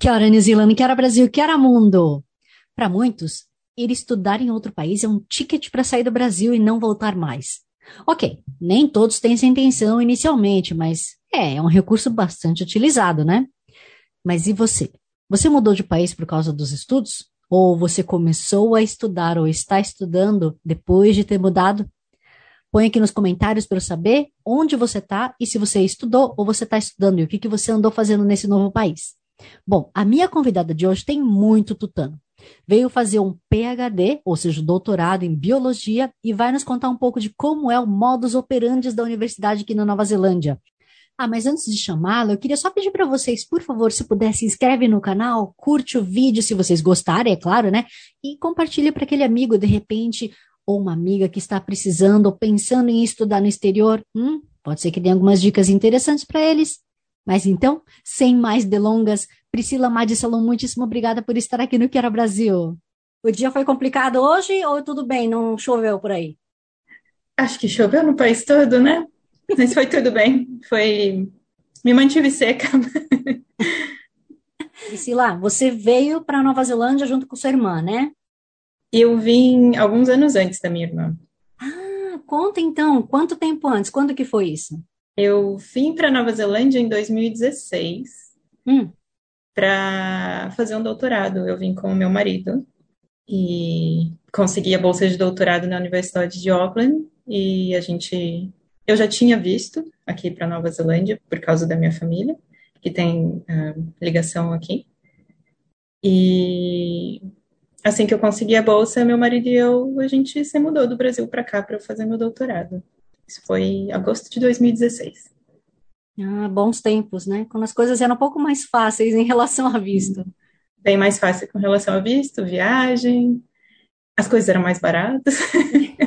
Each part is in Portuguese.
Kia ora, New Zealand, Kia ora, Brasil, Kia ora, mundo! Para muitos, ir estudar em outro país é um ticket para sair do Brasil e não voltar mais. Ok, nem todos têm essa intenção inicialmente, mas é, é um recurso bastante utilizado, né? Mas e você? Você mudou de país por causa dos estudos? Ou você começou a estudar ou está estudando depois de ter mudado? Põe aqui nos comentários para eu saber onde você está e se você estudou ou você está estudando e o que, que você andou fazendo nesse novo país. Bom, a minha convidada de hoje tem muito tutano. Veio fazer um PhD, ou seja, doutorado em biologia, e vai nos contar um pouco de como é o modus operandi da universidade aqui na Nova Zelândia. Ah, mas antes de chamá-la, eu queria só pedir para vocês, por favor, se puder, se inscreve no canal, curte o vídeo se vocês gostarem, é claro, né? E compartilhe para aquele amigo, de repente, ou uma amiga que está precisando ou pensando em estudar no exterior. Hum, pode ser que dê algumas dicas interessantes para eles. Mas então, sem mais delongas, Priscila Madi Salom, muitíssimo obrigada por estar aqui no Quero Brasil. O dia foi complicado hoje ou tudo bem? Não choveu por aí? Acho que choveu no país todo, né? Mas foi tudo bem. Foi. Me mantive seca. Priscila, você veio para Nova Zelândia junto com sua irmã, né? Eu vim alguns anos antes da minha irmã. Ah, conta então, quanto tempo antes? Quando que foi isso? Eu vim para Nova Zelândia em 2016 hum. para fazer um doutorado. Eu vim com o meu marido e consegui a bolsa de doutorado na Universidade de Auckland e a gente eu já tinha visto aqui para Nova Zelândia por causa da minha família, que tem uh, ligação aqui. E assim que eu consegui a bolsa, meu marido e eu, a gente se mudou do Brasil para cá para fazer meu doutorado. Isso foi em agosto de 2016. Ah, bons tempos, né? Quando as coisas eram um pouco mais fáceis em relação a visto. Bem mais fácil com relação a visto, viagem, as coisas eram mais baratas.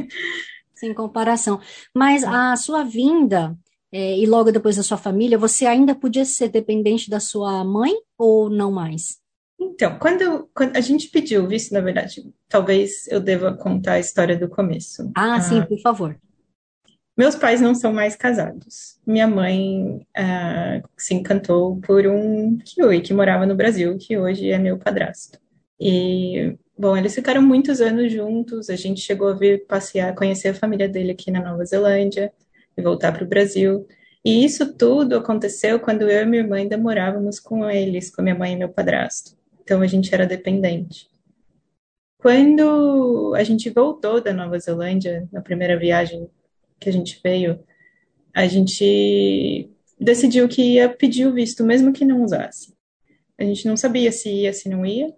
Sem comparação. Mas a sua vinda, é, e logo depois da sua família, você ainda podia ser dependente da sua mãe ou não mais? Então, quando, quando a gente pediu visto, na verdade, talvez eu deva contar a história do começo. Ah, ah sim, por favor. Meus pais não são mais casados. Minha mãe ah, se encantou por um Kiwi que morava no Brasil, que hoje é meu padrasto. E Bom, eles ficaram muitos anos juntos, a gente chegou a vir passear, conhecer a família dele aqui na Nova Zelândia e voltar para o Brasil. E isso tudo aconteceu quando eu e minha irmã ainda morávamos com eles, com minha mãe e meu padrasto. Então a gente era dependente. Quando a gente voltou da Nova Zelândia, na primeira viagem que a gente veio, a gente decidiu que ia pedir o visto, mesmo que não usasse. A gente não sabia se ia, se não ia,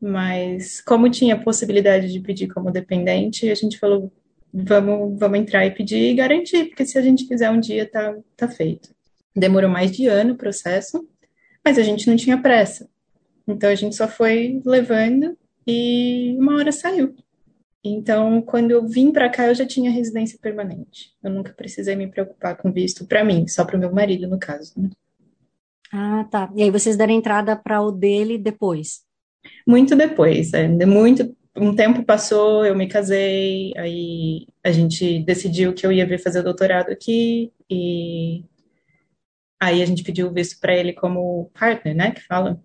mas como tinha possibilidade de pedir como dependente, a gente falou, vamos, vamos entrar e pedir e garantir, porque se a gente quiser um dia, tá, tá feito. Demorou mais de ano o processo, mas a gente não tinha pressa. Então a gente só foi levando e uma hora saiu. Então, quando eu vim para cá, eu já tinha residência permanente. Eu nunca precisei me preocupar com visto para mim, só para o meu marido, no caso. Né? Ah, tá. E aí vocês deram entrada para o dele depois? Muito depois, é, muito um tempo passou, eu me casei, aí a gente decidiu que eu ia vir fazer o doutorado aqui e aí a gente pediu o visto para ele como partner, né, que fala.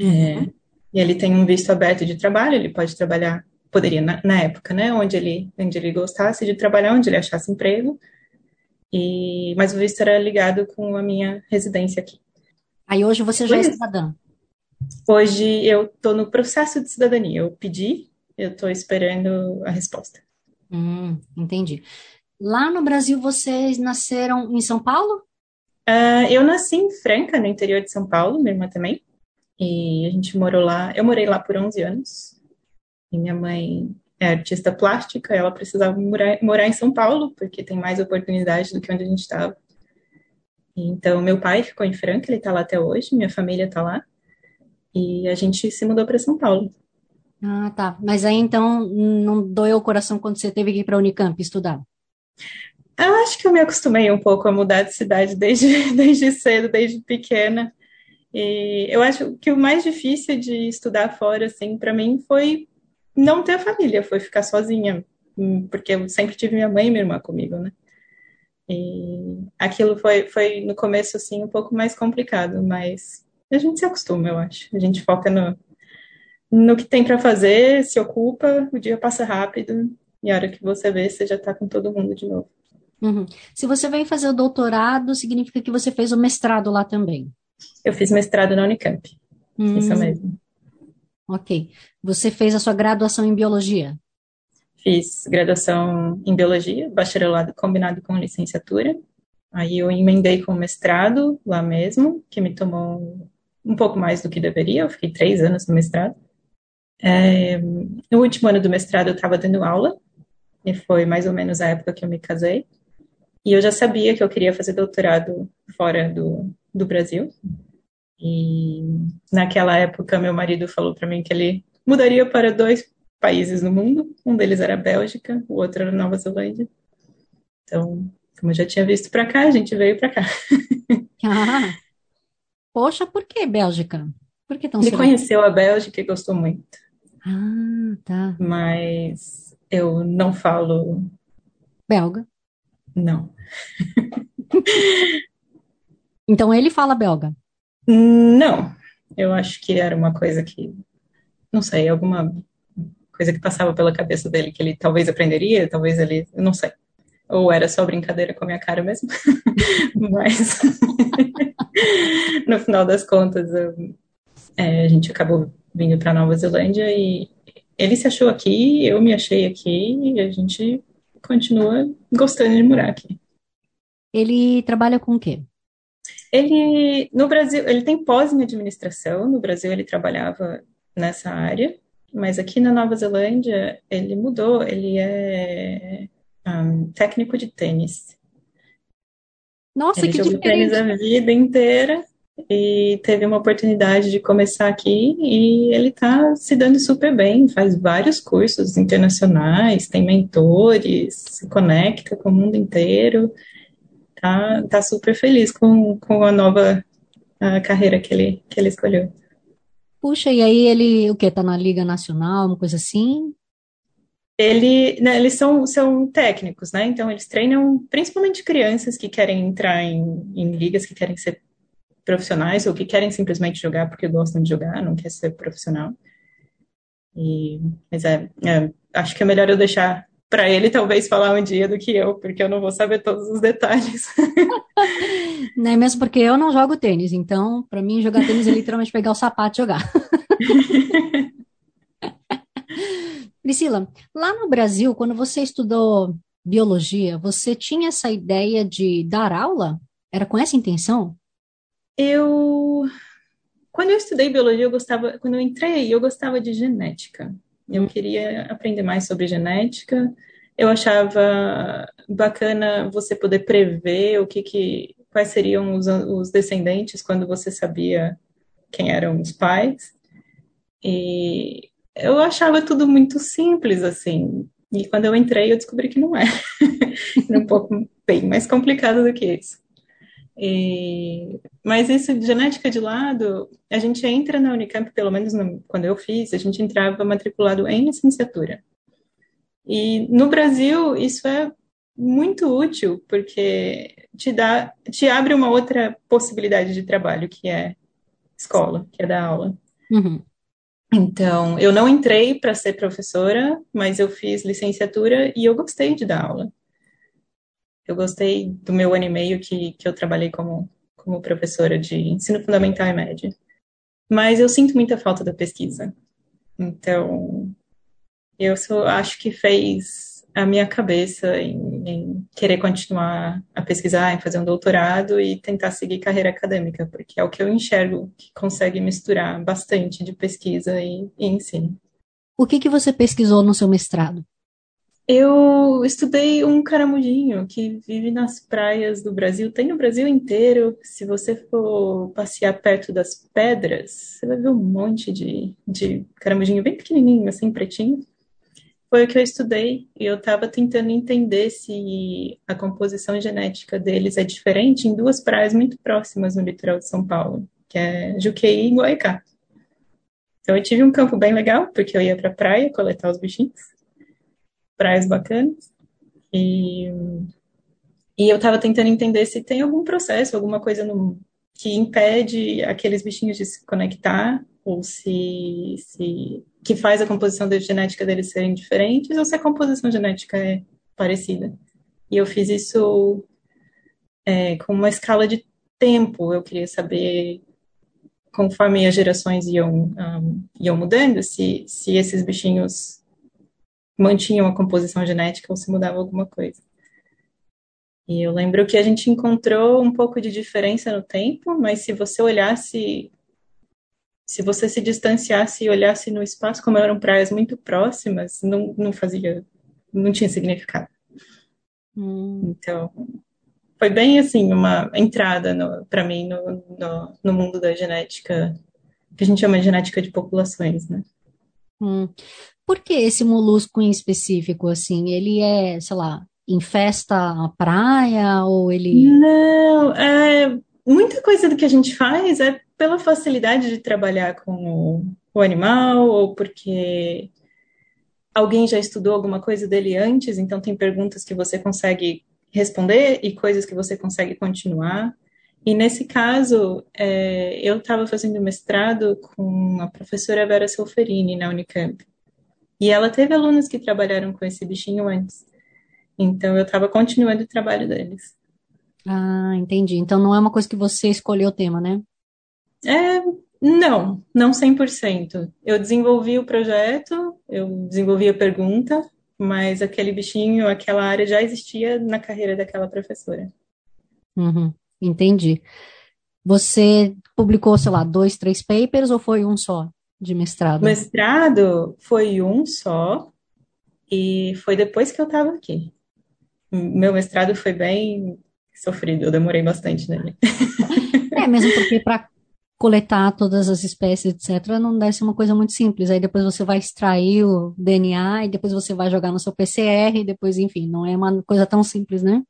É, uhum. e ele tem um visto aberto de trabalho, ele pode trabalhar, poderia na, na, época, né, onde ele, onde ele gostasse de trabalhar, onde ele achasse emprego. E mas o visto era ligado com a minha residência aqui. Aí hoje você já é cidadã? Hoje eu estou no processo de cidadania. Eu pedi, eu estou esperando a resposta. Hum, entendi. Lá no Brasil, vocês nasceram em São Paulo? Uh, eu nasci em Franca, no interior de São Paulo, minha irmã também. E a gente morou lá. Eu morei lá por 11 anos. Minha mãe é artista plástica, ela precisava morar, morar em São Paulo, porque tem mais oportunidade do que onde a gente estava. Então, meu pai ficou em Franca, ele está lá até hoje, minha família está lá, e a gente se mudou para São Paulo. Ah, tá. Mas aí então não doeu o coração quando você teve que ir para a Unicamp estudar? Eu acho que eu me acostumei um pouco a mudar de cidade desde, desde cedo, desde pequena. E eu acho que o mais difícil de estudar fora, assim, para mim foi não ter família, foi ficar sozinha, hum, porque eu sempre tive minha mãe e minha irmã comigo, né? E aquilo foi, foi no começo, assim, um pouco mais complicado, mas a gente se acostuma, eu acho. A gente foca no, no que tem para fazer, se ocupa, o dia passa rápido, e a hora que você vê, você já está com todo mundo de novo. Uhum. Se você veio fazer o doutorado, significa que você fez o mestrado lá também? Eu fiz mestrado na Unicamp. Hum. Isso mesmo. Ok. Você fez a sua graduação em biologia? Fiz graduação em biologia, bacharelado combinado com licenciatura. Aí eu emendei com mestrado lá mesmo, que me tomou um pouco mais do que deveria. Eu fiquei três anos no mestrado. É, no último ano do mestrado eu estava dando aula, e foi mais ou menos a época que eu me casei. E eu já sabia que eu queria fazer doutorado fora do, do Brasil. E naquela época, meu marido falou para mim que ele mudaria para dois países no mundo. Um deles era a Bélgica, o outro era Nova Zelândia. Então, como eu já tinha visto para cá, a gente veio para cá. Ah, poxa, por que Bélgica? Por que tão Ele conheceu a Bélgica e gostou muito. Ah, tá. Mas eu não falo. Belga? Não. então ele fala belga? Não. Eu acho que era uma coisa que. Não sei, alguma coisa que passava pela cabeça dele que ele talvez aprenderia, talvez ele. Não sei. Ou era só brincadeira com a minha cara mesmo. Mas. no final das contas, eu, é, a gente acabou vindo para Nova Zelândia e ele se achou aqui, eu me achei aqui e a gente continua gostando de morar aqui. Ele trabalha com o quê? Ele, no Brasil, ele tem pós em administração, no Brasil ele trabalhava nessa área, mas aqui na Nova Zelândia ele mudou, ele é um, técnico de tênis. Nossa, ele que jogou diferente. tênis a vida inteira e teve uma oportunidade de começar aqui e ele está se dando super bem, faz vários cursos internacionais, tem mentores, se conecta com o mundo inteiro, tá, tá super feliz com, com a nova a carreira que ele, que ele escolheu. Puxa, e aí ele, o que, tá na Liga Nacional, uma coisa assim? Ele, né, eles são, são técnicos, né? Então eles treinam principalmente crianças que querem entrar em, em ligas, que querem ser profissionais ou que querem simplesmente jogar porque gostam de jogar, não quer ser profissional. E, mas é, é acho que é melhor eu deixar para ele talvez falar um dia do que eu, porque eu não vou saber todos os detalhes. Não é mesmo porque eu não jogo tênis, então para mim jogar tênis é literalmente pegar o sapato e jogar. Priscila, lá no Brasil, quando você estudou biologia, você tinha essa ideia de dar aula? Era com essa intenção? Eu, quando eu estudei biologia, eu gostava, quando eu entrei, eu gostava de genética. Eu queria aprender mais sobre genética. Eu achava bacana você poder prever o que, que quais seriam os, os descendentes quando você sabia quem eram os pais. E eu achava tudo muito simples assim. E quando eu entrei, eu descobri que não é. Era um pouco bem mais complicado do que isso. E, mas isso genética de lado, a gente entra na Unicamp, pelo menos no, quando eu fiz, a gente entrava matriculado em licenciatura. E no Brasil isso é muito útil porque te dá, te abre uma outra possibilidade de trabalho que é escola, que é dar aula. Uhum. Então, eu não entrei para ser professora, mas eu fiz licenciatura e eu gostei de dar aula. Eu gostei do meu ano e meio que, que eu trabalhei como, como professora de ensino fundamental e médio. Mas eu sinto muita falta da pesquisa. Então, eu só acho que fez a minha cabeça em, em, querer continuar a pesquisar, em fazer um doutorado e tentar seguir carreira acadêmica, porque é o que eu enxergo que consegue misturar bastante de pesquisa e, e ensino. O que, que você pesquisou no seu mestrado? Eu estudei um caramujinho que vive nas praias do Brasil, tem no Brasil inteiro. Se você for passear perto das pedras, você vai ver um monte de, de caramujinho bem pequenininho, assim, pretinho. Foi o que eu estudei e eu estava tentando entender se a composição genética deles é diferente em duas praias muito próximas no litoral de São Paulo, que é Juqueí e Guaicá. Então eu tive um campo bem legal, porque eu ia para a praia coletar os bichinhos praias bacanas. E, e eu estava tentando entender se tem algum processo, alguma coisa no, que impede aqueles bichinhos de se conectar, ou se, se que faz a composição genética deles serem diferentes, ou se a composição genética é parecida. E eu fiz isso é, com uma escala de tempo. Eu queria saber, conforme as gerações iam, um, iam mudando, se, se esses bichinhos mantinham a composição genética ou se mudava alguma coisa. E eu lembro que a gente encontrou um pouco de diferença no tempo, mas se você olhasse, se você se distanciasse e olhasse no espaço, como eram praias muito próximas, não, não fazia, não tinha significado. Hum. Então, foi bem assim, uma entrada para mim no, no, no, mundo da genética, que a gente chama de genética de populações, né? Hum. Por que esse molusco em específico, assim? Ele é, sei lá, infesta a praia ou ele... Não, é, muita coisa do que a gente faz é pela facilidade de trabalhar com o, o animal ou porque alguém já estudou alguma coisa dele antes, então tem perguntas que você consegue responder e coisas que você consegue continuar. E nesse caso, é, eu estava fazendo mestrado com a professora Vera Solferini na Unicamp. E ela teve alunos que trabalharam com esse bichinho antes. Então eu estava continuando o trabalho deles. Ah, entendi. Então não é uma coisa que você escolheu o tema, né? É, não, não 100%. Eu desenvolvi o projeto, eu desenvolvi a pergunta, mas aquele bichinho, aquela área já existia na carreira daquela professora. Uhum, entendi. Você publicou, sei lá, dois, três papers ou foi um só? De mestrado? Mestrado foi um só, e foi depois que eu estava aqui. Meu mestrado foi bem sofrido, eu demorei bastante nele. É, mesmo porque para coletar todas as espécies, etc., não deve ser uma coisa muito simples. Aí depois você vai extrair o DNA e depois você vai jogar no seu PCR, e depois, enfim, não é uma coisa tão simples, né?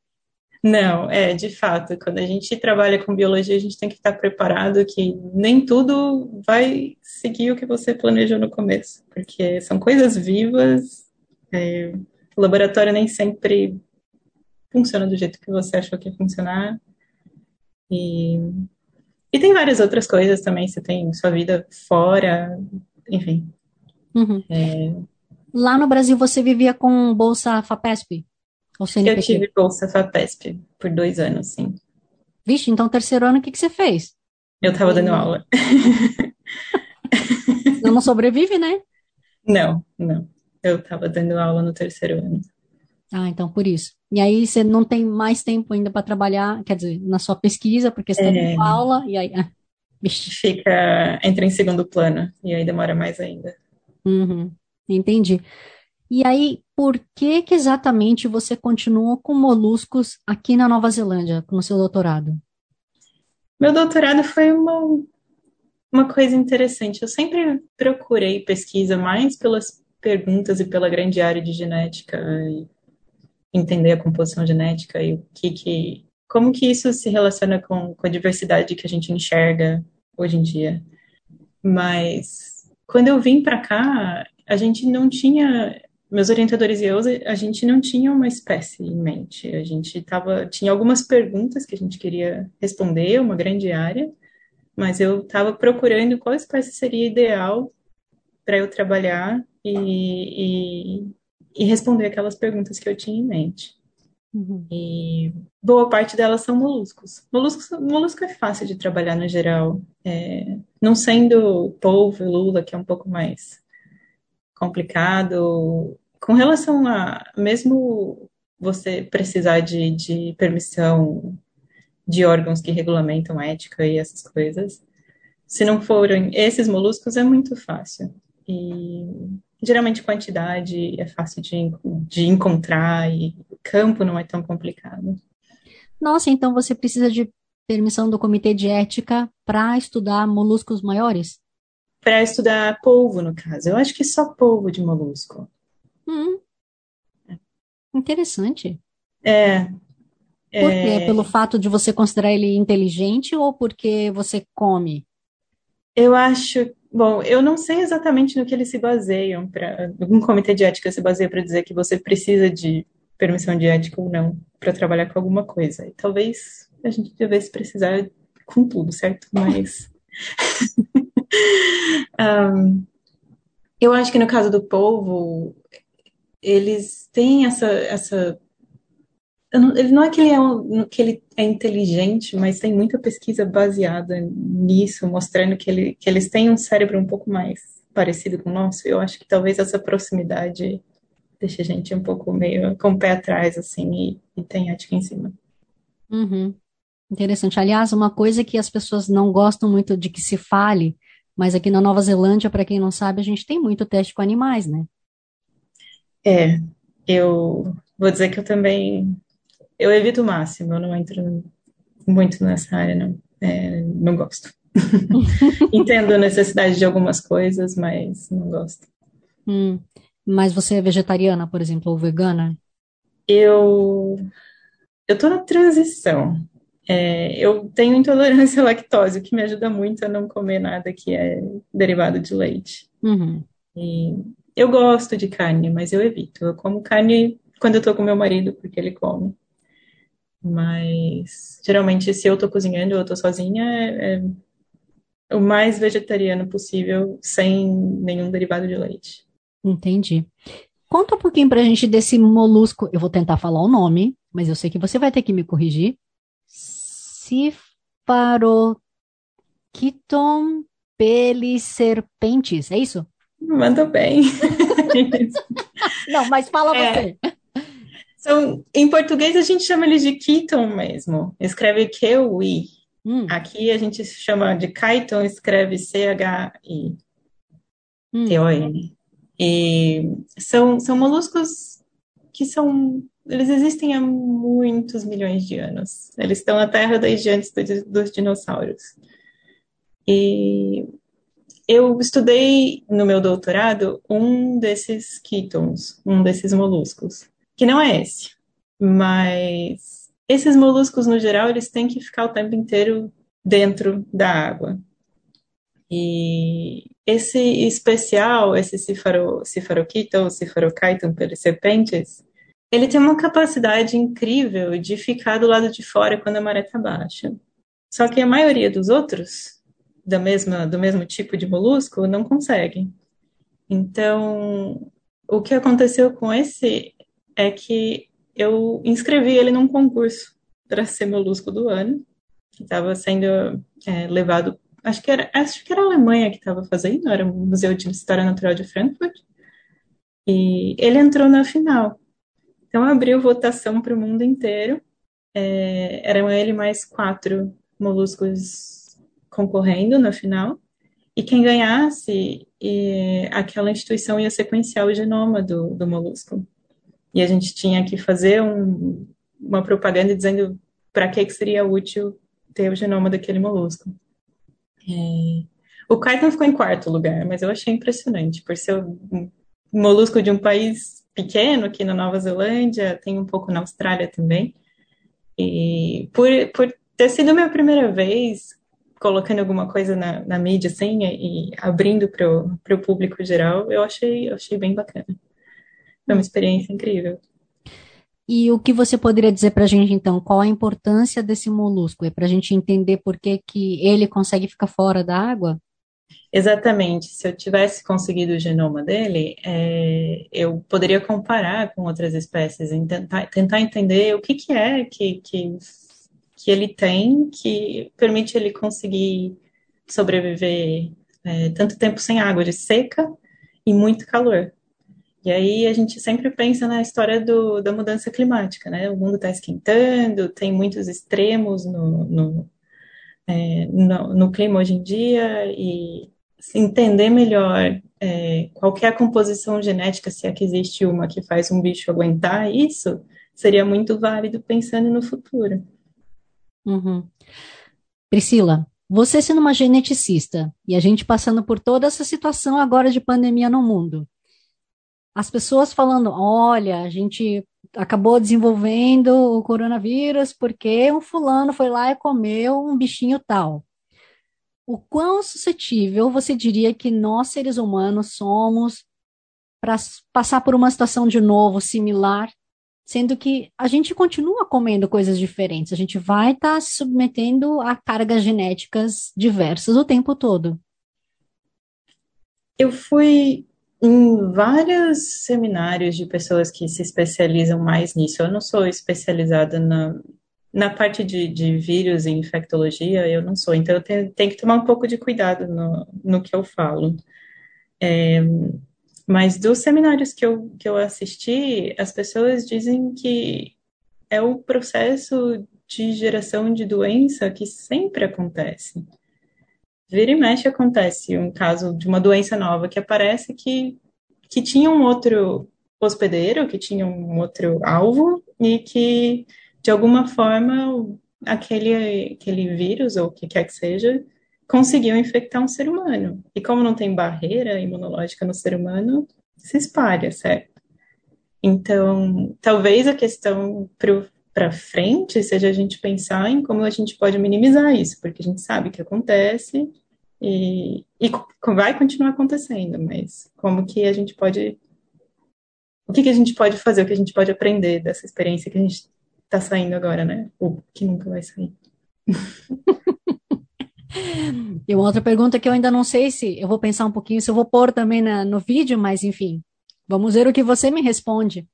Não, é, de fato, quando a gente trabalha com biologia, a gente tem que estar preparado que nem tudo vai seguir o que você planejou no começo, porque são coisas vivas, é, o laboratório nem sempre funciona do jeito que você achou que ia funcionar, e, e tem várias outras coisas também, você tem sua vida fora, enfim. Uhum. É... Lá no Brasil você vivia com bolsa FAPESP? Eu tive bolsa FAPESP por dois anos, sim. Vixe, então terceiro ano o que, que você fez? Eu estava dando aula. Você não sobrevive, né? Não, não. Eu estava dando aula no terceiro ano. Ah, então por isso. E aí você não tem mais tempo ainda para trabalhar, quer dizer, na sua pesquisa, porque você está é... dando aula, e aí. Ah, Fica, entra em segundo plano, e aí demora mais ainda. Uhum, entendi. E aí, por que que exatamente você continua com moluscos aqui na Nova Zelândia, no seu doutorado? Meu doutorado foi uma, uma coisa interessante. Eu sempre procurei pesquisa mais pelas perguntas e pela grande área de genética, e entender a composição genética e o que que, como que isso se relaciona com, com a diversidade que a gente enxerga hoje em dia. Mas quando eu vim para cá, a gente não tinha meus orientadores e eu, a gente não tinha uma espécie em mente. A gente tava, tinha algumas perguntas que a gente queria responder, uma grande área, mas eu estava procurando qual espécie seria ideal para eu trabalhar e, e, e, responder aquelas perguntas que eu tinha em mente. Uhum. E boa parte delas são moluscos. Moluscos, molusco é fácil de trabalhar no geral, é, não sendo polvo e lula, que é um pouco mais complicado. Com relação a, mesmo você precisar de, de permissão de órgãos que regulamentam ética e essas coisas, se não forem esses moluscos, é muito fácil. E geralmente quantidade é fácil de, de encontrar e campo não é tão complicado. Nossa, então você precisa de permissão do comitê de ética para estudar moluscos maiores? Para estudar polvo, no caso. Eu acho que só polvo de molusco. Hum. Interessante. É. Por quê? É... Pelo fato de você considerar ele inteligente ou porque você come? Eu acho. Bom, eu não sei exatamente no que eles se baseiam para. Um comitê de ética se baseia para dizer que você precisa de permissão de ética ou não para trabalhar com alguma coisa. E talvez a gente devesse precisar com tudo, certo? Mas. um, eu acho que no caso do povo, eles têm essa. essa não, ele não é que ele é, que ele é inteligente, mas tem muita pesquisa baseada nisso, mostrando que, ele, que eles têm um cérebro um pouco mais parecido com o nosso. Eu acho que talvez essa proximidade deixa a gente um pouco meio com o pé atrás, assim, e, e tem ética em cima. Uhum. Interessante. Aliás, uma coisa que as pessoas não gostam muito de que se fale, mas aqui na Nova Zelândia, para quem não sabe, a gente tem muito teste com animais, né? É, eu vou dizer que eu também, eu evito o máximo, eu não entro muito nessa área, não, é, não gosto. Entendo a necessidade de algumas coisas, mas não gosto. Hum. Mas você é vegetariana, por exemplo, ou vegana? Eu eu tô na transição. É, eu tenho intolerância à lactose, o que me ajuda muito a não comer nada que é derivado de leite. Uhum. E eu gosto de carne, mas eu evito. Eu como carne quando eu tô com meu marido, porque ele come. Mas geralmente, se eu tô cozinhando ou eu tô sozinha, é, é o mais vegetariano possível, sem nenhum derivado de leite. Entendi. Conta um pouquinho pra gente desse molusco. Eu vou tentar falar o nome, mas eu sei que você vai ter que me corrigir. Cifaroquiton peliserpentes, é isso? Manda bem. Não, mas fala é. você. São, em português a gente chama eles de Keaton mesmo. Escreve Q-U-I. Hum. Aqui a gente chama de Kyton, escreve C-H-I. T-O-N. E são, são moluscos que são. Eles existem há muitos milhões de anos. Eles estão na Terra desde antes do, dos dinossauros. E eu estudei no meu doutorado um desses quitons, um desses moluscos, que não é esse, mas esses moluscos no geral eles têm que ficar o tempo inteiro dentro da água. E esse especial, esse cifaro, cifaroquita ou cifarocaiton pelos serpentes, ele tem uma capacidade incrível de ficar do lado de fora quando a maré está baixa. Só que a maioria dos outros, da mesma, do mesmo tipo de molusco, não consegue. Então, o que aconteceu com esse é que eu inscrevi ele num concurso para ser molusco do ano, que estava sendo é, levado acho que era, acho que era a Alemanha que estava fazendo, era o Museu de História Natural de Frankfurt, e ele entrou na final. Então abriu votação para o mundo inteiro, é, eram ele mais quatro moluscos concorrendo na final, e quem ganhasse, e, aquela instituição ia sequenciar o genoma do, do molusco. E a gente tinha que fazer um, uma propaganda dizendo para que, que seria útil ter o genoma daquele molusco. É... O Kyton ficou em quarto lugar, mas eu achei impressionante, por ser um molusco de um país pequeno, aqui na Nova Zelândia, tem um pouco na Austrália também. E por, por ter sido minha primeira vez colocando alguma coisa na, na mídia, assim, e, abrindo para o público geral, eu achei, eu achei bem bacana. Foi uma experiência incrível. E o que você poderia dizer para a gente, então? Qual a importância desse molusco? É para a gente entender por que, que ele consegue ficar fora da água? Exatamente. Se eu tivesse conseguido o genoma dele, é, eu poderia comparar com outras espécies e tentar, tentar entender o que, que é que, que, que ele tem que permite ele conseguir sobreviver é, tanto tempo sem água de seca e muito calor. E aí a gente sempre pensa na história do, da mudança climática, né? O mundo está esquentando, tem muitos extremos no, no, é, no, no, clima hoje em dia, e entender melhor é, qual é a composição genética, se é que existe uma que faz um bicho aguentar isso, seria muito válido pensando no futuro. Uhum. Priscila, você sendo uma geneticista e a gente passando por toda essa situação agora de pandemia no mundo, as pessoas falando: olha, a gente acabou desenvolvendo o coronavírus porque um fulano foi lá e comeu um bichinho tal. O quão suscetível você diria que nós, seres humanos, somos para passar por uma situação de novo similar, sendo que a gente continua comendo coisas diferentes, a gente vai estar tá se submetendo a cargas genéticas diversas o tempo todo? Eu fui em vários seminários de pessoas que se especializam mais nisso. Eu não sou especializada na, na parte de, de vírus e infectologia, eu não sou. Então, eu tenho, tenho que tomar um pouco de cuidado no, no que eu falo. É, mas dos seminários que eu, que eu assisti, as pessoas dizem que é o processo de geração de doença que sempre acontece. Vira e mexe acontece um caso de uma doença nova que aparece que, que tinha um outro hospedeiro, que tinha um outro alvo e que, de alguma forma, aquele, aquele vírus, ou o que quer que seja, conseguiu infectar um ser humano. E como não tem barreira imunológica no ser humano, se espalha, certo? Então, talvez a questão para frente seja a gente pensar em como a gente pode minimizar isso, porque a gente sabe que acontece e, e vai continuar acontecendo, mas como que a gente pode. O que, que a gente pode fazer, o que a gente pode aprender dessa experiência que a gente está saindo agora, né? Ou que nunca vai sair. E uma outra pergunta que eu ainda não sei se eu vou pensar um pouquinho, se eu vou pôr também na, no vídeo, mas enfim, vamos ver o que você me responde.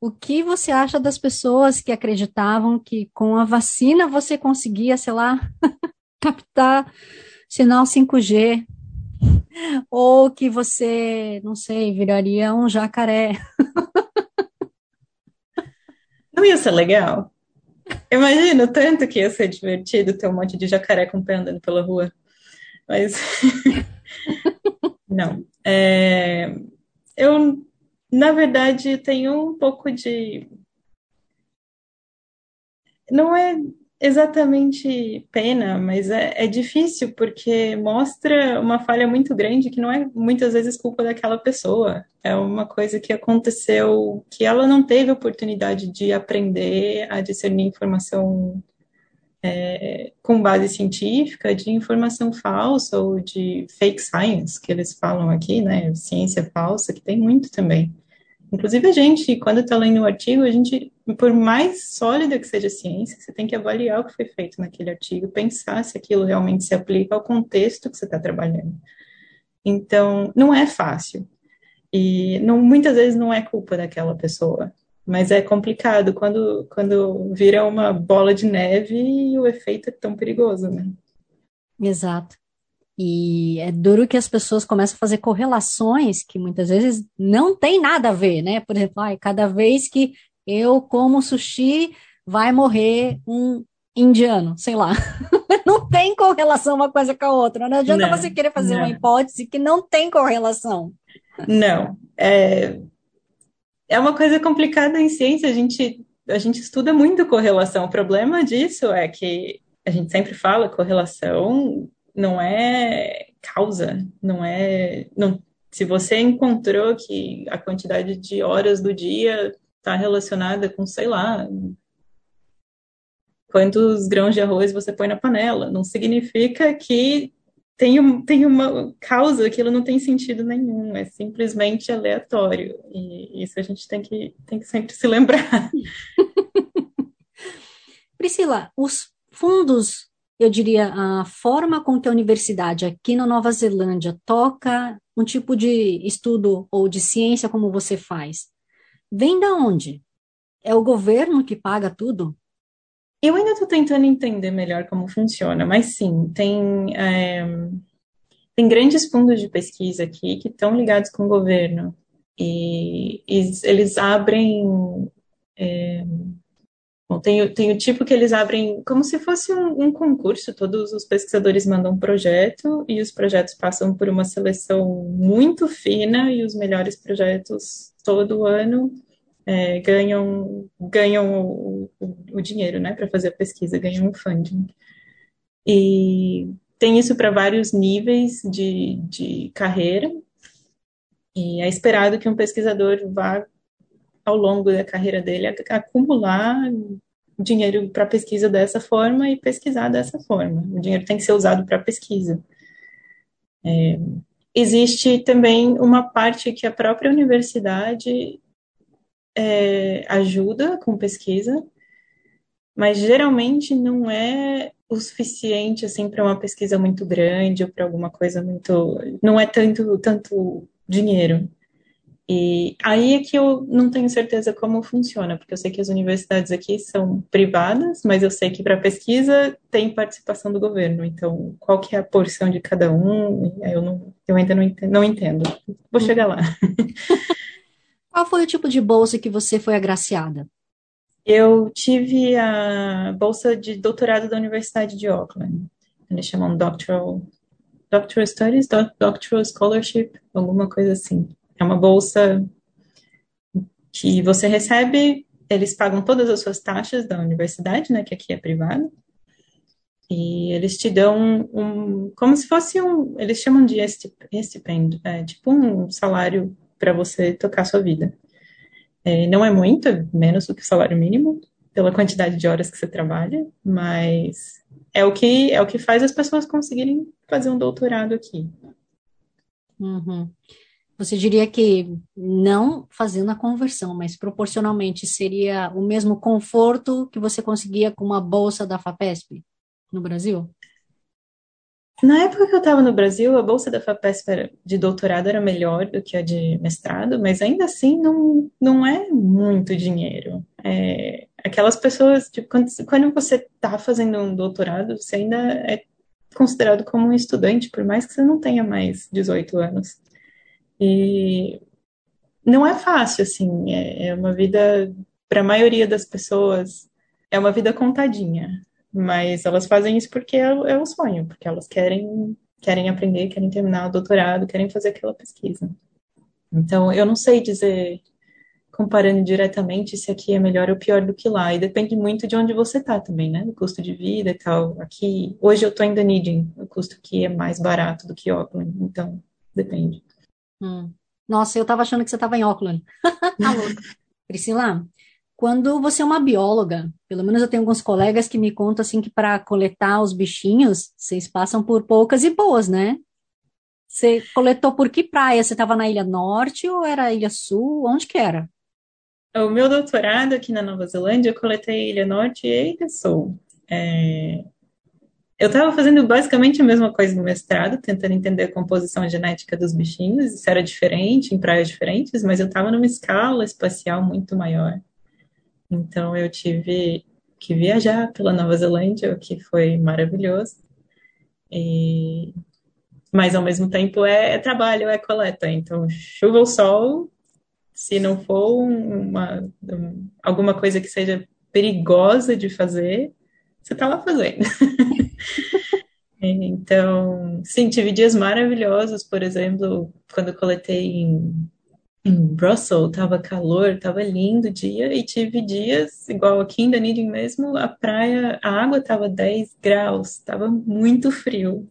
O que você acha das pessoas que acreditavam que com a vacina você conseguia, sei lá, captar sinal 5G? Ou que você, não sei, viraria um jacaré? Não ia ser legal? Imagino tanto que ia ser divertido ter um monte de jacaré com pé andando pela rua. Mas. Não. É... Eu, na verdade, tenho um pouco de. Não é exatamente pena, mas é, é, difícil porque mostra uma falha muito grande que não é muitas vezes culpa daquela pessoa. É uma coisa que aconteceu que ela não teve oportunidade de aprender a discernir informação é, com base científica de informação falsa ou de fake science, que eles falam aqui, né? Ciência falsa, que tem muito também. Inclusive, a gente, quando está lendo um artigo, a gente, por mais sólida que seja a ciência, você tem que avaliar o que foi feito naquele artigo, pensar se aquilo realmente se aplica ao contexto que você está trabalhando. Então, não é fácil. E não, muitas vezes não é culpa daquela pessoa, mas é complicado quando, quando vira uma bola de neve e o efeito é tão perigoso, né? Exato. E é duro que as pessoas começam a fazer correlações que muitas vezes não tem nada a ver, né? Por exemplo, ai, cada vez que eu como sushi, vai morrer um indiano, sei lá. não tem correlação uma coisa com a outra. Não adianta não, você querer fazer não. uma hipótese que não tem correlação. Não. É, é uma coisa complicada em ciência. A gente, a gente estuda muito correlação. O problema disso é que a gente sempre fala correlação não é causa, não é. Não, se você encontrou que a quantidade de horas do dia está relacionada com, sei lá, quantos grãos de arroz você põe na panela, não significa que tem, um, tem uma causa, aquilo não tem sentido nenhum, é simplesmente aleatório. E isso a gente tem que, tem que sempre se lembrar. Priscila, os fundos eu diria, a forma com que a universidade aqui na Nova Zelândia toca um tipo de estudo ou de ciência como você faz, vem da onde? É o governo que paga tudo? Eu ainda estou tentando entender melhor como funciona, mas sim, tem, é, tem grandes fundos de pesquisa aqui que estão ligados com o governo e, e eles abrem é, Bom, tem, tem o tipo que eles abrem como se fosse um, um, concurso, todos os pesquisadores mandam um projeto e os projetos passam por uma seleção muito fina e os melhores projetos todo ano é, ganham, ganham o, o, o dinheiro né, para fazer a pesquisa, ganham um funding. E tem isso para vários níveis de, de carreira, e é esperado que um pesquisador vá ao longo da carreira dele acumular dinheiro para pesquisa dessa forma e pesquisar dessa forma. O dinheiro tem que ser usado para pesquisa. É, existe também uma parte que a própria universidade é, ajuda com pesquisa, mas geralmente não é o suficiente assim para uma pesquisa muito grande ou para alguma coisa muito, não é tanto tanto dinheiro. E aí é que eu não tenho certeza como funciona, porque eu sei que as universidades aqui são privadas, mas eu sei que para pesquisa tem participação do governo. Então, qual que é a porção de cada um? Eu, não, eu ainda não entendo, não entendo. Vou chegar lá. Qual foi o tipo de bolsa que você foi agraciada? Eu tive a bolsa de doutorado da Universidade de Auckland. Eles chamam Doctoral, doctoral Studies, Doctoral Scholarship, alguma coisa assim. É uma bolsa que você recebe, eles pagam todas as suas taxas da universidade, né, que aqui é privada, e eles te dão um, um como se fosse um, eles chamam de estipend, é, tipo um salário para você tocar a sua vida. É, não é muito, menos do que o salário mínimo, pela quantidade de horas que você trabalha, mas é o que é o que faz as pessoas conseguirem fazer um doutorado aqui. Uhum. Você diria que não fazendo a conversão, mas proporcionalmente seria o mesmo conforto que você conseguia com uma bolsa da FAPESP no Brasil? Na época que eu estava no Brasil, a bolsa da FAPESP de doutorado era melhor do que a de mestrado, mas ainda assim não, não é muito dinheiro. É, aquelas pessoas, tipo, quando, quando você está fazendo um doutorado, você ainda é considerado como um estudante, por mais que você não tenha mais 18 anos. E não é fácil, assim, é, é uma vida, para a maioria das pessoas, é uma vida contadinha, mas elas fazem isso porque é, é o sonho, porque elas querem, querem aprender, querem terminar o doutorado, querem fazer aquela pesquisa. Então, eu não sei dizer, comparando diretamente, se aqui é melhor ou pior do que lá, e depende muito de onde você está também, né? O custo de vida e tal. Aqui, hoje eu estou em Dunedin, o custo aqui é mais barato do que Auckland, então depende. Hum. Nossa, eu estava achando que você estava em Auckland. tá louco. Priscila, quando você é uma bióloga, pelo menos eu tenho alguns colegas que me contam assim que para coletar os bichinhos, vocês passam por poucas e boas, né? Você coletou por que praia? Você estava na Ilha Norte ou era Ilha Sul? Onde que era? O meu doutorado aqui na Nova Zelândia, eu coletei Ilha Norte e Ilha Sul. É, eu estava fazendo basicamente a mesma coisa no mestrado, tentando entender a composição genética dos bichinhos, isso era diferente, em praias diferentes, mas eu estava numa escala espacial muito maior. Então eu tive que viajar pela Nova Zelândia, o que foi maravilhoso. E... Mas ao mesmo tempo é, é trabalho, é coleta. Então, chuva ou sol, se não for uma, alguma coisa que seja perigosa de fazer, você está lá fazendo. Então, sim, tive dias maravilhosos, por exemplo, quando eu coletei em, em Brussels, tava calor, tava lindo o dia, e tive dias, igual aqui em Dunedin mesmo, a praia, a água tava 10 graus, tava muito frio,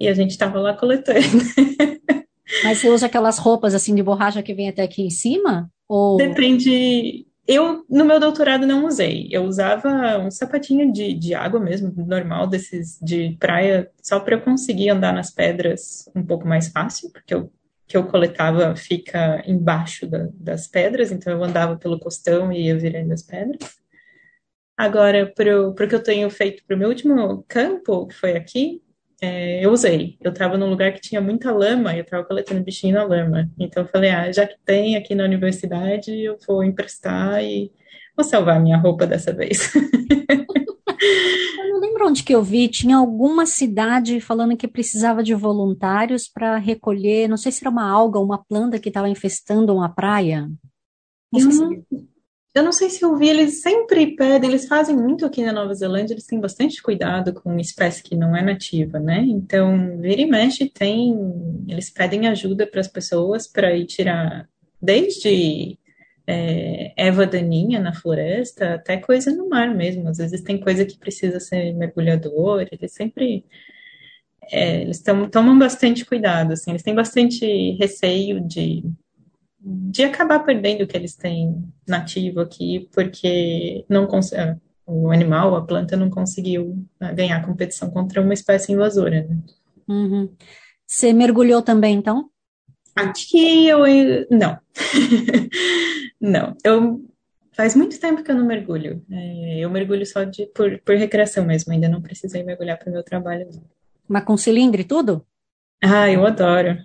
e a gente tava lá coletando. Mas você usa aquelas roupas assim de borracha que vem até aqui em cima? Ou... Depende, eu, no meu doutorado, não usei. Eu usava um sapatinho de, de água mesmo, normal, desses de praia, só para eu conseguir andar nas pedras um pouco mais fácil, porque o que eu coletava fica embaixo da, das pedras, então eu andava pelo costão e ia virando as pedras. Agora, para o que eu tenho feito para o meu último campo, que foi aqui, é, eu usei. Eu estava num lugar que tinha muita lama e eu estava coletando bichinho na lama. Então eu falei, ah, já que tem aqui na universidade, eu vou emprestar e vou salvar minha roupa dessa vez. eu não lembro onde que eu vi, tinha alguma cidade falando que precisava de voluntários para recolher, não sei se era uma alga ou uma planta que estava infestando uma praia. Não, não, eu não sei se eu vi, eles sempre pedem, eles fazem muito aqui na Nova Zelândia, eles têm bastante cuidado com espécie que não é nativa, né? Então, vira e mexe tem, eles pedem ajuda para as pessoas para ir tirar desde é, daninha na floresta até coisa no mar mesmo. Às vezes tem coisa que precisa ser mergulhador, eles sempre é, eles tom, tomam bastante cuidado, assim, eles têm bastante receio de de acabar perdendo o que eles têm nativo aqui, porque não é, o animal, a planta, não conseguiu né, ganhar competição contra uma espécie invasora. Né? Uhum. Você mergulhou também, então? Aqui eu não. não. Eu faz muito tempo que eu não mergulho. É, eu mergulho só de, por, por recreação mesmo, ainda não precisei mergulhar para o meu trabalho. Mas com cilindro e tudo? Ah, eu adoro.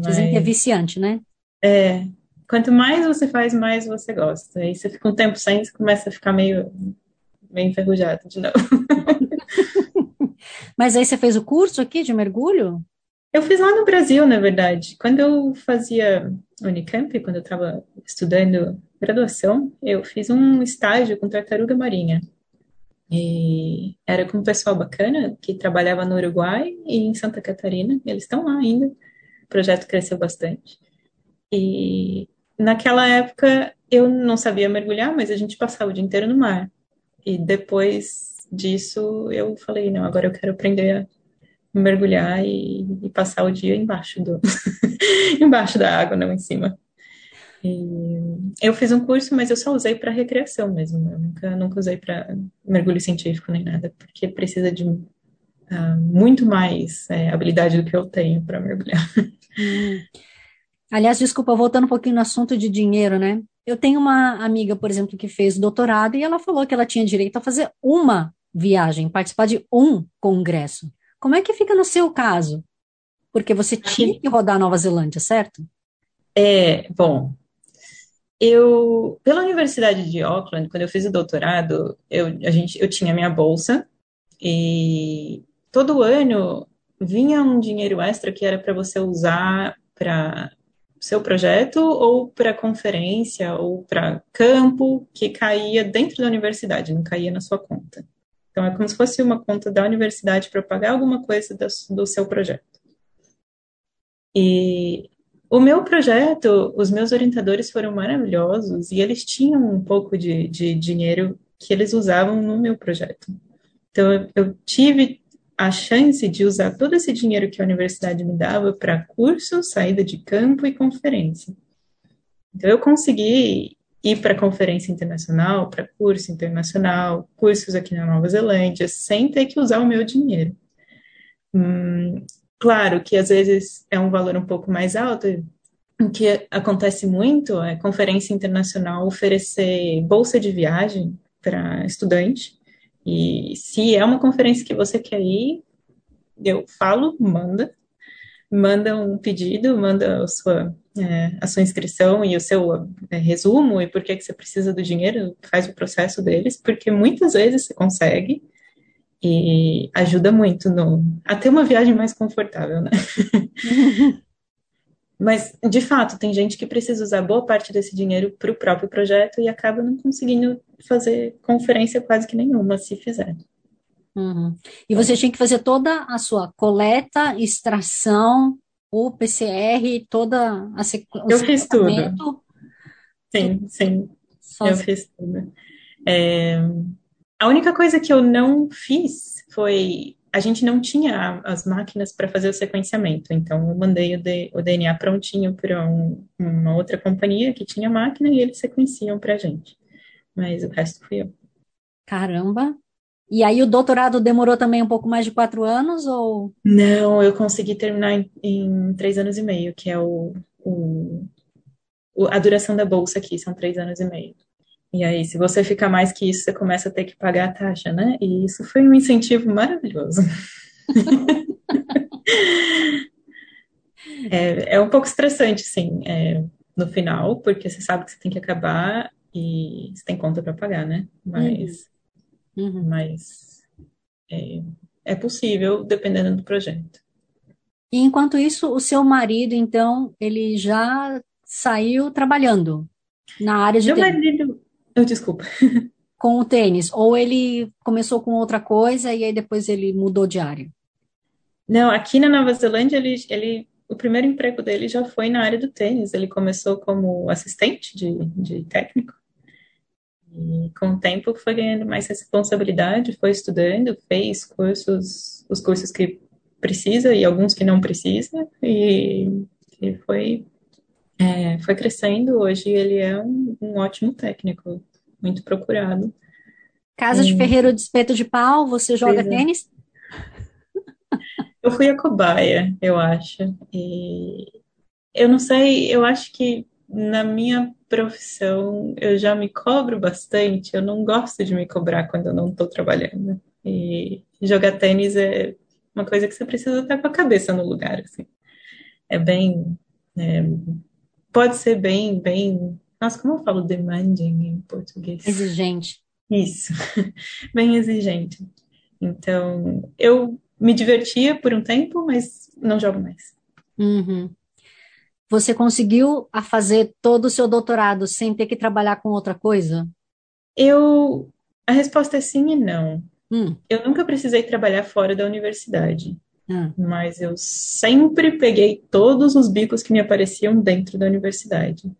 Dizem que é viciante, né? É. Quanto mais você faz, mais você gosta. Aí você fica um tempo sem, você começa a ficar meio, meio enferrujado de novo. Mas aí você fez o curso aqui de mergulho? Eu fiz lá no Brasil, na verdade. Quando eu fazia Unicamp, quando eu estava estudando graduação, eu fiz um estágio com tartaruga marinha. E era com um pessoal bacana que trabalhava no Uruguai e em Santa Catarina. Eles estão lá ainda. O projeto cresceu bastante. E naquela época eu não sabia mergulhar, mas a gente passava o dia inteiro no mar. E depois disso eu falei, não, agora eu quero aprender a mergulhar e, e passar o dia embaixo do embaixo da água, não em cima. E eu fiz um curso, mas eu só usei para recreação mesmo. Eu nunca, nunca usei para mergulho científico nem nada, porque precisa de uh, muito mais é, habilidade do que eu tenho para mergulhar. Hum. Aliás, desculpa, voltando um pouquinho no assunto de dinheiro, né? Eu tenho uma amiga, por exemplo, que fez doutorado e ela falou que ela tinha direito a fazer uma viagem, participar de um congresso. Como é que fica no seu caso? Porque você tinha que rodar a Nova Zelândia, certo? É, bom, eu, pela Universidade de Auckland, quando eu fiz o doutorado, eu, a gente, eu tinha minha bolsa e todo ano vinha um dinheiro extra que era para você usar para seu projeto ou para conferência ou para campo que caía dentro da universidade, não caía na sua conta. Então é como se fosse uma conta da universidade para pagar alguma coisa do, seu projeto. E o meu projeto, os meus orientadores foram maravilhosos e eles tinham um pouco de, de dinheiro que eles usavam no meu projeto. Então, eu tive a chance de usar todo esse dinheiro que a universidade me dava para curso, saída de campo e conferência. Então, eu consegui ir para conferência internacional, para curso internacional, cursos aqui na Nova Zelândia, sem ter que usar o meu dinheiro. Hum, claro que às vezes é um valor um pouco mais alto. O que acontece muito é conferência internacional oferecer bolsa de viagem para estudante e se é uma conferência que você quer ir, eu falo, manda. Manda um pedido, manda a sua, é, a sua inscrição e o seu é, resumo e por que, que você precisa do dinheiro, faz o processo deles, porque muitas vezes você consegue e ajuda muito no, a ter uma viagem mais confortável, né? Mas, de fato, tem gente que precisa usar boa parte desse dinheiro para o próprio projeto e acaba não conseguindo fazer conferência quase que nenhuma, se fizer. Uhum. E você tinha que fazer toda a sua coleta, extração, o PCR, toda a sequência. Eu fiz tudo. Sim, sim. Eu fiz tudo. É... A única coisa que eu não fiz foi a gente não tinha as máquinas para fazer o sequenciamento, então eu mandei o, D, o DNA prontinho para um, uma outra companhia que tinha máquina e eles sequenciam para a gente. Mas o resto fui eu. Caramba! E aí o doutorado demorou também um pouco mais de quatro anos ou? Não, eu consegui terminar em, em três anos e meio, que é o, o, a duração da bolsa aqui, são três anos e meio. E aí, se você ficar mais que isso, você começa a ter que pagar a taxa, né? E isso foi um incentivo maravilhoso. é, é um pouco estressante, sim, é, no final, porque você sabe que você tem que acabar e você tem conta para pagar, né? Mas, uhum. uhum. mas é, é possível, dependendo do projeto. E enquanto isso, o seu marido, então, ele já saiu trabalhando? Na área de Meu marido. Oh, desculpa. Com o tênis. Ou ele começou com outra coisa e aí depois ele mudou de área? Não, aqui na Nova Zelândia, ele, ele, o primeiro emprego dele já foi na área do tênis. Ele começou como assistente de, de técnico. E com o tempo foi ganhando mais responsabilidade, foi estudando, fez cursos, os cursos que precisa e alguns que não precisa, e, e foi, é, foi crescendo. Hoje ele é um, um ótimo técnico, muito procurado. Casa de ferreiro de espeto de pau, você joga é. tênis? Eu fui a cobaia, eu acho. E eu não sei, eu acho que na minha profissão eu já me cobro bastante. Eu não gosto de me cobrar quando eu não estou trabalhando. E jogar tênis é uma coisa que você precisa estar com a cabeça no lugar, assim. É bem, é, pode ser bem, bem. Nossa, como eu falo demanding em português? Exigente. Isso, bem exigente. Então, eu me divertia por um tempo, mas não jogo mais. Uhum. Você conseguiu a fazer todo o seu doutorado sem ter que trabalhar com outra coisa? Eu, a resposta é sim e não. Hum, Eu nunca precisei trabalhar fora da universidade, ah, mas eu sempre peguei todos os bicos que me apareciam dentro da universidade.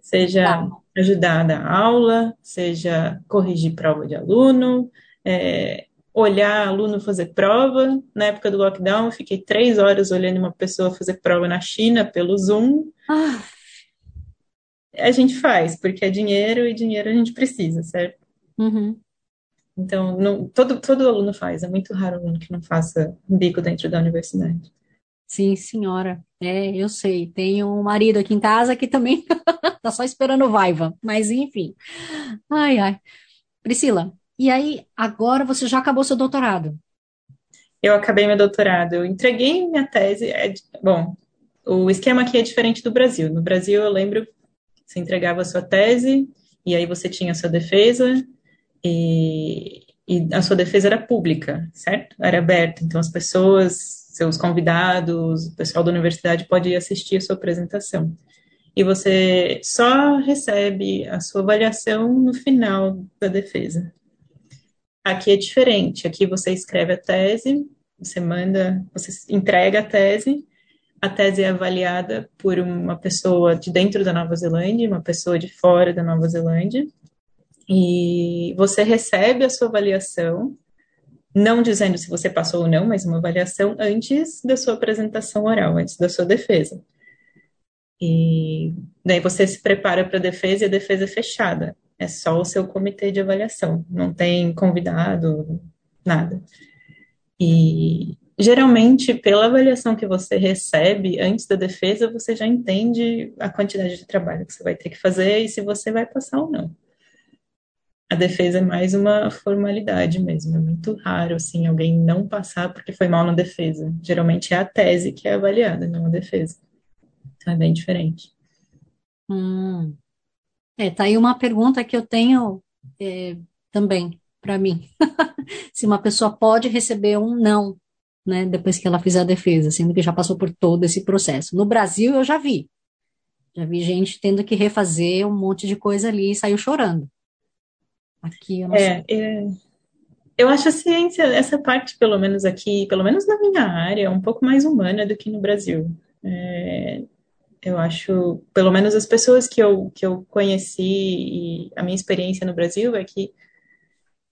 Seja Uau. ajudar a dar aula, seja corrigir prova de aluno, é, olhar aluno fazer prova. Na época do lockdown, eu fiquei três horas olhando uma pessoa fazer prova na China pelo Zoom. Ah, A gente faz, porque é dinheiro e dinheiro a gente precisa, certo? uhum. Então, não- todo, todo aluno faz. É muito raro aluno que não faça um bico dentro da universidade. Sim, senhora. É, eu sei. Tenho um marido aqui em casa que também tá só esperando o vaiva. Mas enfim. Ai, ai. Priscila, e aí, agora você já acabou seu doutorado? Eu acabei meu doutorado, eu entreguei minha tese. é bom, o esquema aqui é diferente do Brasil. No Brasil, eu lembro, você entregava a sua tese e aí você tinha a sua defesa e, e a sua defesa era pública, certo? Era aberta, então as pessoas, seus convidados, o pessoal da universidade pode ir assistir a sua apresentação. E você só recebe a sua avaliação no final da defesa. Aqui é diferente. Aqui você escreve a tese, você manda, você entrega a tese, a tese é avaliada por uma pessoa de dentro da Nova Zelândia, uma pessoa de fora da Nova Zelândia, e você recebe a sua avaliação, não dizendo se você passou ou não, mas uma avaliação antes da sua apresentação oral, antes da sua defesa. E daí você se prepara para a defesa e a defesa é fechada. É só o seu comitê de avaliação, não tem convidado, nada. E geralmente, pela avaliação que você recebe antes da defesa, você já entende a quantidade de trabalho que você vai ter que fazer e se você vai passar ou não. A defesa é mais uma formalidade mesmo, é muito raro assim alguém não passar porque foi mal na defesa. Geralmente é a tese que é avaliada, não a defesa. Então é bem diferente. Hum. É, tá aí uma pergunta que eu tenho é, também para mim. Se uma pessoa pode receber um não, né, depois que ela fizer a defesa, sendo que já passou por todo esse processo. No Brasil, eu já vi. Já vi gente tendo que refazer um monte de coisa ali e saiu chorando. Aqui eu não sei. É, é, eu acho a ciência, essa parte, pelo menos aqui, pelo menos na minha área, é um pouco mais humana do que no Brasil. É, eu acho, pelo menos as pessoas que eu, que eu conheci e a minha experiência no Brasil é que,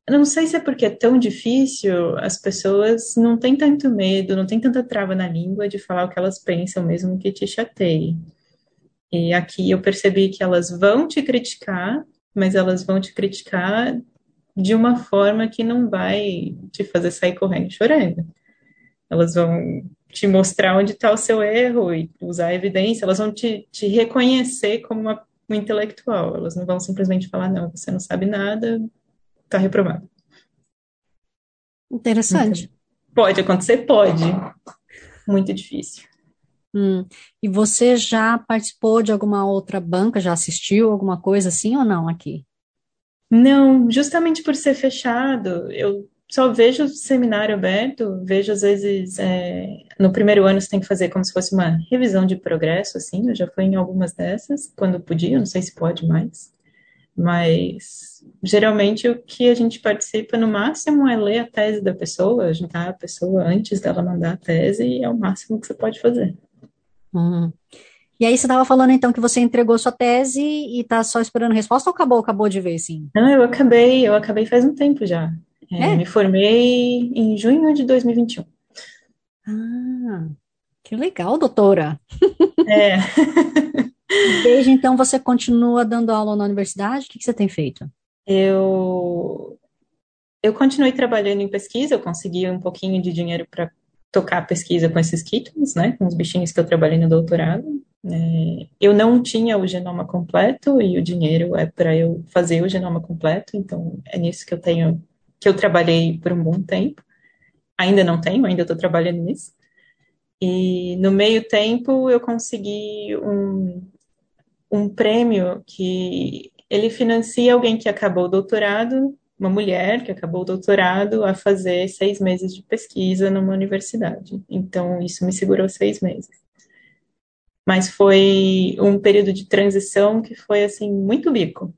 eu não sei se é porque é tão difícil, as pessoas não têm tanto medo, não têm tanta trava na língua de falar o que elas pensam, mesmo que te chateie. E aqui eu percebi que elas vão te criticar, mas elas vão te criticar de uma forma que não vai te fazer sair correndo chorando. Elas vão te mostrar onde está o seu erro e usar a evidência, elas vão te, te reconhecer como uma, um intelectual. Elas não vão simplesmente falar, não, você não sabe nada, está reprovado. Interessante. Pode acontecer? Pode. Muito difícil. Hum. E você já participou de alguma outra banca? Já assistiu alguma coisa assim ou não aqui? Não, justamente por ser fechado, eu só vejo seminário aberto, vejo às vezes é, no primeiro ano você tem que fazer como se fosse uma revisão de progresso, assim, eu já fui em algumas dessas, quando podia, não sei se pode mais, mas geralmente o que a gente participa no máximo é ler a tese da pessoa, ajudar a pessoa antes dela mandar a tese, e é o máximo que você pode fazer. Uhum. E aí você estava falando então que você entregou sua tese e está só esperando resposta ou acabou, acabou de ver, sim? Não, eu acabei, eu acabei faz um tempo já. É, é? Me formei em junho de 2021. Ah, que legal, doutora. É. Desde então você continua dando aula na universidade? O que, que você tem feito? Eu eu continuei trabalhando em pesquisa, eu consegui um pouquinho de dinheiro para tocar a pesquisa com esses kittens, né, com os bichinhos que eu trabalhei no doutorado. É, eu não tinha o genoma completo e o dinheiro é para eu fazer o genoma completo, então é nisso que eu tenho que eu trabalhei por um bom tempo. Ainda não tenho, ainda estou trabalhando nisso. E no meio tempo eu consegui um, um prêmio que ele financia alguém que acabou o doutorado, uma mulher que acabou o doutorado, a fazer seis meses de pesquisa numa universidade. Então isso me segurou seis meses. Mas foi um período de transição que foi assim muito bico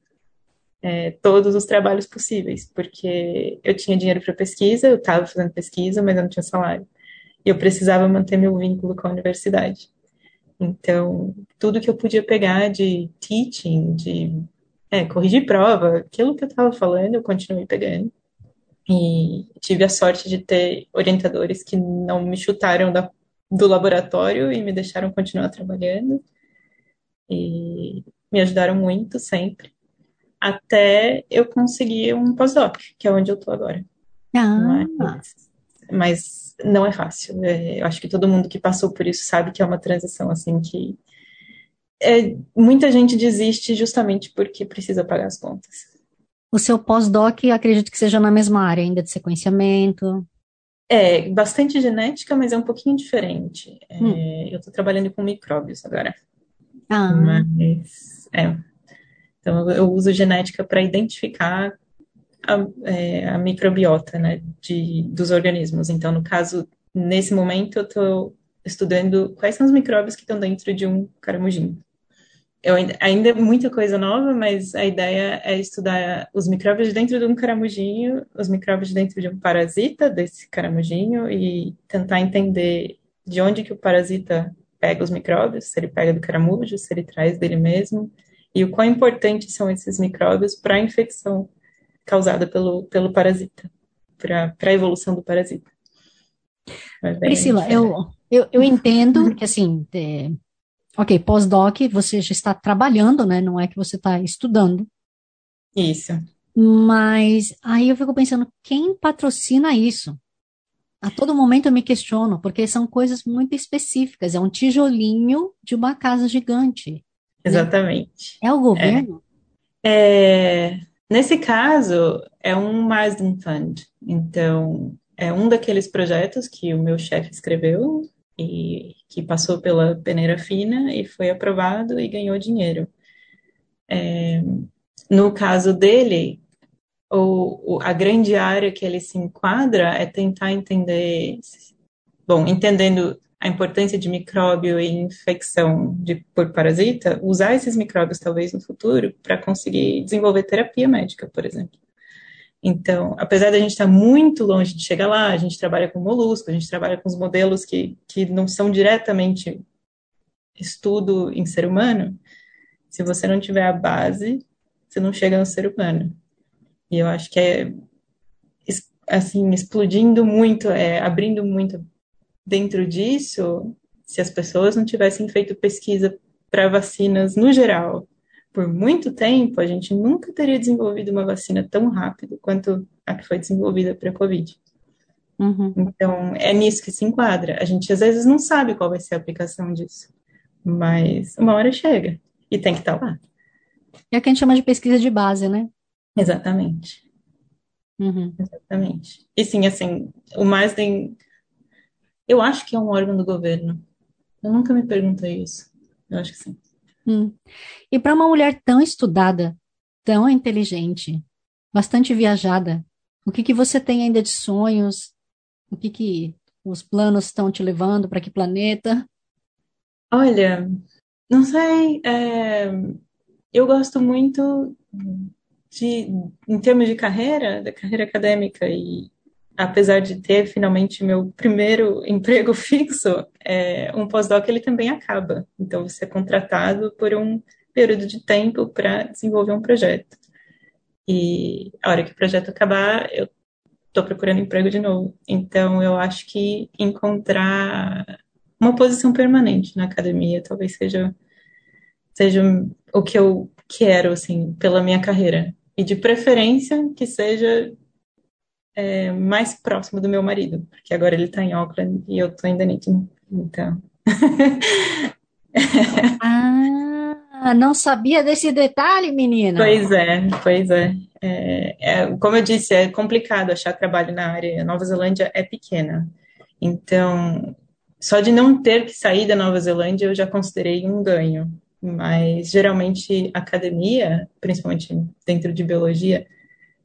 é, todos os trabalhos possíveis, porque eu tinha dinheiro para pesquisa, eu estava fazendo pesquisa, mas eu não tinha salário. E eu precisava manter meu vínculo com a universidade. Então, tudo que eu podia pegar de teaching, de é, corrigir prova, aquilo que eu estava falando, eu continuei pegando. E tive a sorte de ter orientadores que não me chutaram da, do laboratório e me deixaram continuar trabalhando. E me ajudaram muito sempre até eu conseguir um pós-doc, que é onde eu tô agora. Ah. Mas, mas não é fácil. É, eu acho que todo mundo que passou por isso sabe que é uma transição assim que é, muita gente desiste justamente porque precisa pagar as contas. O seu pós-doc, acredito que seja na mesma área ainda de sequenciamento. É, bastante genética, mas é um pouquinho diferente. É, hum. Eu estou trabalhando com micróbios agora. Ah. Mas, é, então, eu uso genética para identificar a, é, a, microbiota né, de, dos organismos. Então, no caso, nesse momento, eu estou estudando quais são os micróbios que estão dentro de um caramujinho. Eu, ainda é muita coisa nova, mas a ideia é estudar os micróbios dentro de um caramujinho, os micróbios dentro de um parasita desse caramujinho e tentar entender de onde que o parasita pega os micróbios, se ele pega do caramujo, se ele traz dele mesmo, e o quão importantes são esses micróbios para a infecção causada pelo, pelo parasita, para a evolução do parasita. Priscila, eu, eu, eu entendo que, assim, é, ok, pós-doc, você já está trabalhando, né? Não é que você está estudando. Isso. Mas aí eu fico pensando, quem patrocina isso? A todo momento eu me questiono, porque são coisas muito específicas. É um tijolinho de uma casa gigante. Exatamente. É o governo? É, é, nesse caso, é um Marsden Fund. Então, é um daqueles projetos que o meu chefe escreveu e que passou pela peneira fina e foi aprovado e ganhou dinheiro. É, no caso dele, o, a grande área que ele se enquadra é tentar entender, bom, entendendo a importância de micróbio e infecção de, por parasita, usar esses micróbios talvez no futuro para conseguir desenvolver terapia médica, por exemplo. Então, apesar da gente estar muito longe de chegar lá, a gente trabalha com molusco, a gente trabalha com os modelos que, que não são diretamente estudo em ser humano, se você não tiver a base, você não chega no ser humano. E eu acho que é assim explodindo muito, é, abrindo muito dentro disso, se as pessoas não tivessem feito pesquisa para vacinas no geral por muito tempo, a gente nunca teria desenvolvido uma vacina tão rápido quanto a que foi desenvolvida para a Covid. Uhum. Então, é nisso que se enquadra. A gente às vezes não sabe qual vai ser a aplicação disso, mas uma hora chega e tem que estar tá lá. É o que a gente chama de pesquisa de base, né? Exatamente. Uhum. Exatamente. E sim, assim, o Marsden eu acho que é um órgão do governo. Eu nunca me perguntei isso. Eu acho que sim. Hum. E para uma mulher tão estudada, tão inteligente, bastante viajada, O que que você tem ainda de sonhos? O que que os planos estão te levando para que planeta? Olha, não sei, é, eu gosto muito de, em termos de carreira, da carreira acadêmica, e apesar de ter finalmente meu primeiro emprego fixo, é, um pós-doc ele também acaba. Então, você é contratado por um período de tempo para desenvolver um projeto. E a hora que o projeto acabar, eu estou procurando emprego de novo. Então, eu acho que encontrar uma posição permanente na academia talvez seja, seja o que eu quero, assim, pela minha carreira. E de preferência que seja é, mais próximo do meu marido, porque agora ele está em Auckland e eu estou em Dunedin. Então. ah, não sabia desse detalhe, menina. Pois é, pois é. é. é. Como eu disse, é complicado achar trabalho na área. A Nova Zelândia é pequena. Então, só de não ter que sair da Nova Zelândia eu já considerei um ganho. Mas geralmente academia, principalmente dentro de biologia,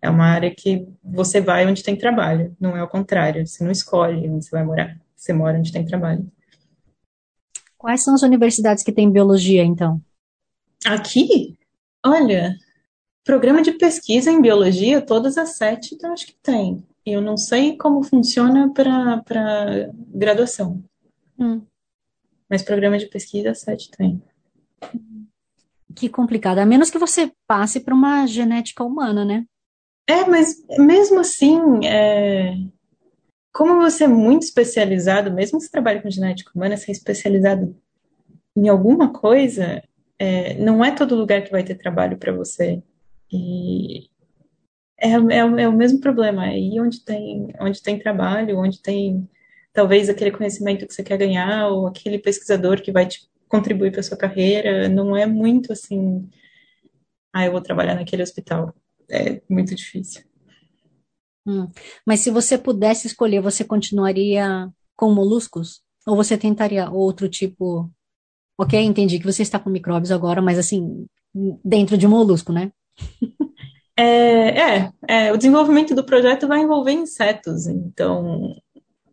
é uma área que você vai onde tem trabalho, não é o contrário. Você não escolhe onde você vai morar, você mora onde tem trabalho. Quais são as universidades que têm biologia, então? Aqui? Olha, programa de pesquisa em biologia, todas as sete eu acho que tem. E eu não sei como funciona para graduação. Hum. Mas programa de pesquisa, sete tem. Que complicado. A menos que você passe para uma genética humana, né? É, mas mesmo assim, é... como você é muito especializado, mesmo que você trabalhe com genética humana, você é especializado em alguma coisa, é... não é todo lugar que vai ter trabalho para você. E é, é, é, o mesmo problema. É aí onde tem, onde tem trabalho, onde tem talvez aquele conhecimento que você quer ganhar, ou aquele pesquisador que vai te contribuir para sua carreira, não é muito assim, ah, eu vou trabalhar naquele hospital é muito difícil. Hum. Mas se você pudesse escolher, você continuaria com moluscos? Ou você tentaria outro tipo? Ok, entendi que você está com micróbios agora, mas assim, dentro de molusco, né? É, é, é, o desenvolvimento do projeto vai envolver insetos, então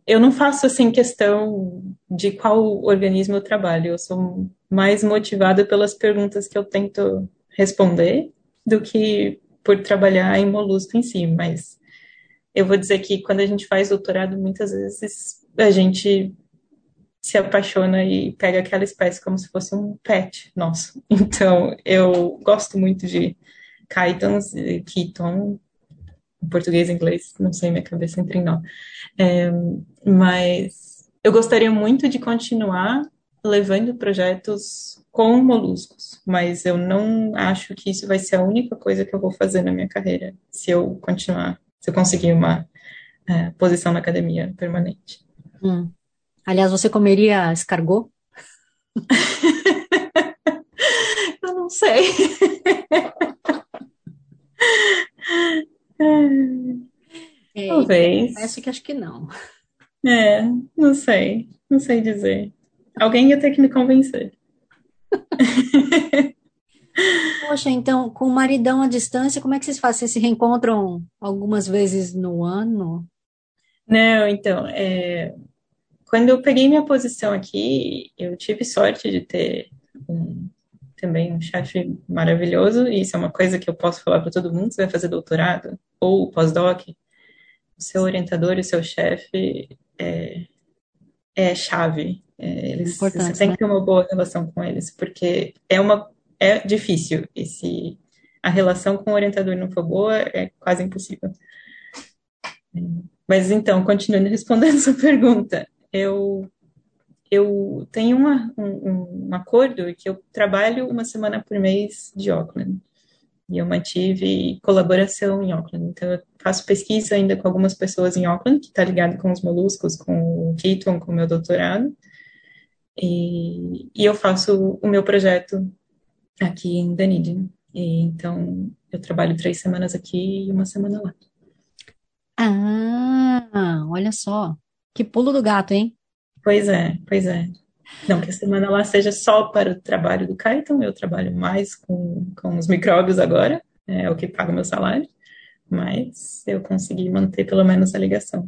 eu não faço assim questão de qual organismo eu trabalho, eu sou mais motivada pelas perguntas que eu tento responder do que por trabalhar em molusco em si, mas eu vou dizer que quando a gente faz doutorado, muitas vezes a gente se apaixona e pega aquela espécie como se fosse um pet nosso. Então, eu gosto muito de chitons, keton, em português e inglês, não sei, minha cabeça entra em nó. É, mas eu gostaria muito de continuar levando projetos com moluscos, mas eu não acho que isso vai ser a única coisa que eu vou fazer na minha carreira, se eu continuar, se eu conseguir uma é, posição na academia permanente. Hum. Aliás, você comeria escargot? eu não sei. é, Talvez. Parece que acho que não. É, não sei. Não sei dizer. Alguém ia ter que me convencer. Poxa, então, com o maridão à distância, como é que vocês fazem? Vocês se reencontram algumas vezes no ano? Não, então, é... quando eu peguei minha posição aqui, eu tive sorte de ter um, também um chefe maravilhoso, e isso é uma coisa que eu posso falar para todo mundo, você vai fazer doutorado ou pós-doc, o seu orientador e o seu chefe é, é chave é, eles, você tem né? que ter uma boa relação com eles, porque é uma é difícil. E se a relação com o orientador não for boa, é quase impossível. É, mas então, continuando respondendo sua pergunta, eu eu tenho uma, um, um acordo que eu trabalho uma semana por mês de Auckland. E eu mantive colaboração em Auckland. Então, eu faço pesquisa ainda com algumas pessoas em Auckland, que está ligado com os moluscos, com o Keaton, com o meu doutorado. E, e eu faço o meu projeto aqui em Dunedin. E, então, eu trabalho três semanas aqui e uma semana lá. Ah, olha só. Que pulo do gato, hein? Pois é, pois é. Não que a semana lá seja só para o trabalho do Kaiton, eu trabalho mais com, com os micróbios agora, é o que paga o meu salário. mas eu consegui manter pelo menos a ligação.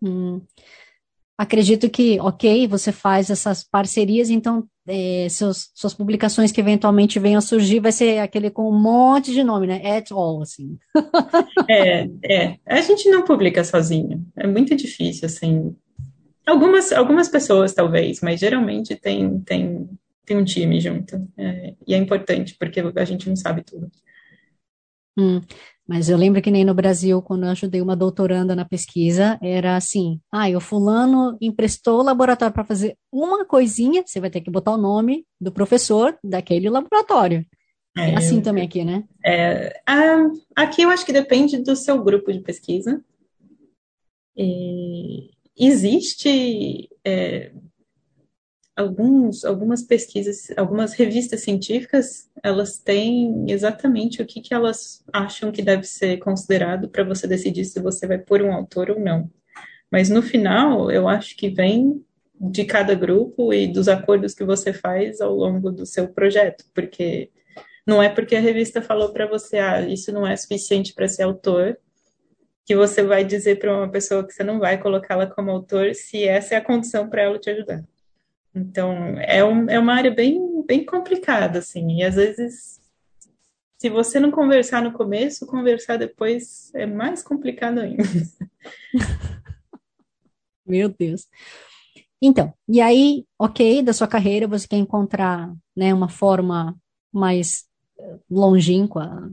Hum. Acredito que, ok, você faz essas parcerias, então é, seus, suas publicações que eventualmente venham a surgir vai ser aquele com um monte de nome, né? At all, assim. é, é. A gente não publica sozinho. É muito difícil, assim. Algumas, algumas pessoas, talvez, mas geralmente tem, tem, tem um time junto. É, e é importante, porque a gente não sabe tudo. Hum. Mas eu lembro que nem no Brasil, quando eu ajudei uma doutoranda na pesquisa, era assim: ah, o fulano emprestou o laboratório para fazer uma coisinha, você vai ter que botar o nome do professor daquele laboratório. É, é assim também aqui, né? É, aqui eu acho que depende do seu grupo de pesquisa. E existe é, alguns, algumas pesquisas, algumas revistas científicas, elas têm exatamente o que, que elas acham que deve ser considerado para você decidir se você vai pôr um autor ou não. Mas no final, eu acho que vem de cada grupo e dos acordos que você faz ao longo do seu projeto, porque não é porque a revista falou para você, ah, isso não é suficiente para ser autor, que você vai dizer para uma pessoa que você não vai colocá-la como autor se essa é a condição para ela te ajudar. Então, é, um, é uma área bem, bem complicada, assim, e às vezes, se você não conversar no começo, conversar depois é mais complicado ainda. Meu Deus. Então, e aí, ok, da sua carreira, você quer encontrar, né, uma forma mais eh, longínqua,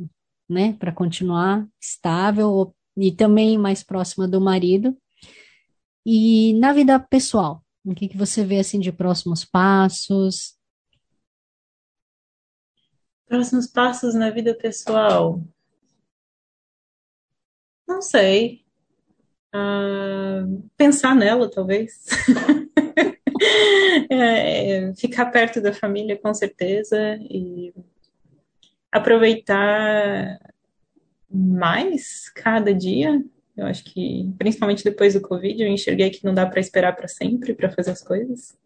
né, para continuar estável e também mais próxima do marido. E na vida pessoal, o que, que você vê assim de próximos passos? Próximos passos na vida pessoal. Não sei. Uh, pensar nela, talvez. é, ficar perto da família, com certeza. E aproveitar mais cada dia eu acho que, principalmente depois do Covid, eu enxerguei que não dá para esperar para sempre para fazer as coisas.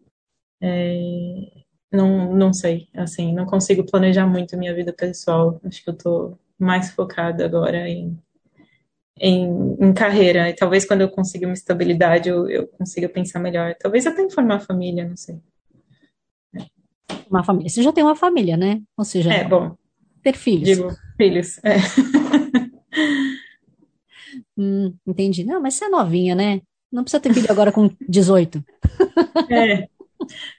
É, não, não sei, assim, não consigo planejar muito a minha vida pessoal. Acho que eu estou mais focada agora em, em, em, carreira. E talvez quando eu consiga uma estabilidade, eu, eu consiga pensar melhor. Talvez até em formar família, não sei. Uma família. Você já tem uma família, né? Ou seja, é, bom, ter filhos. Digo, filhos, é. Hum, entendi. Não, mas você é novinha, né? Não precisa ter filho agora com 18. É,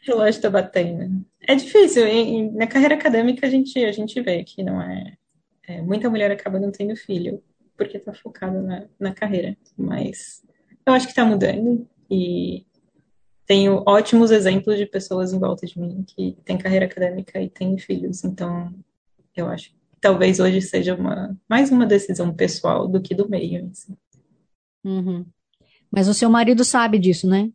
relógio tá batendo. É difícil. E, na carreira acadêmica a gente, a gente vê que não é, é Muita mulher acaba não tendo filho porque tá focada na, na carreira. Mas eu acho que tá mudando e tenho ótimos exemplos de pessoas em volta de mim que têm carreira acadêmica e têm filhos. Então, eu acho talvez hoje seja uma, mais uma decisão pessoal do que do meio. Assim. Uhum. Mas o seu marido sabe disso, né?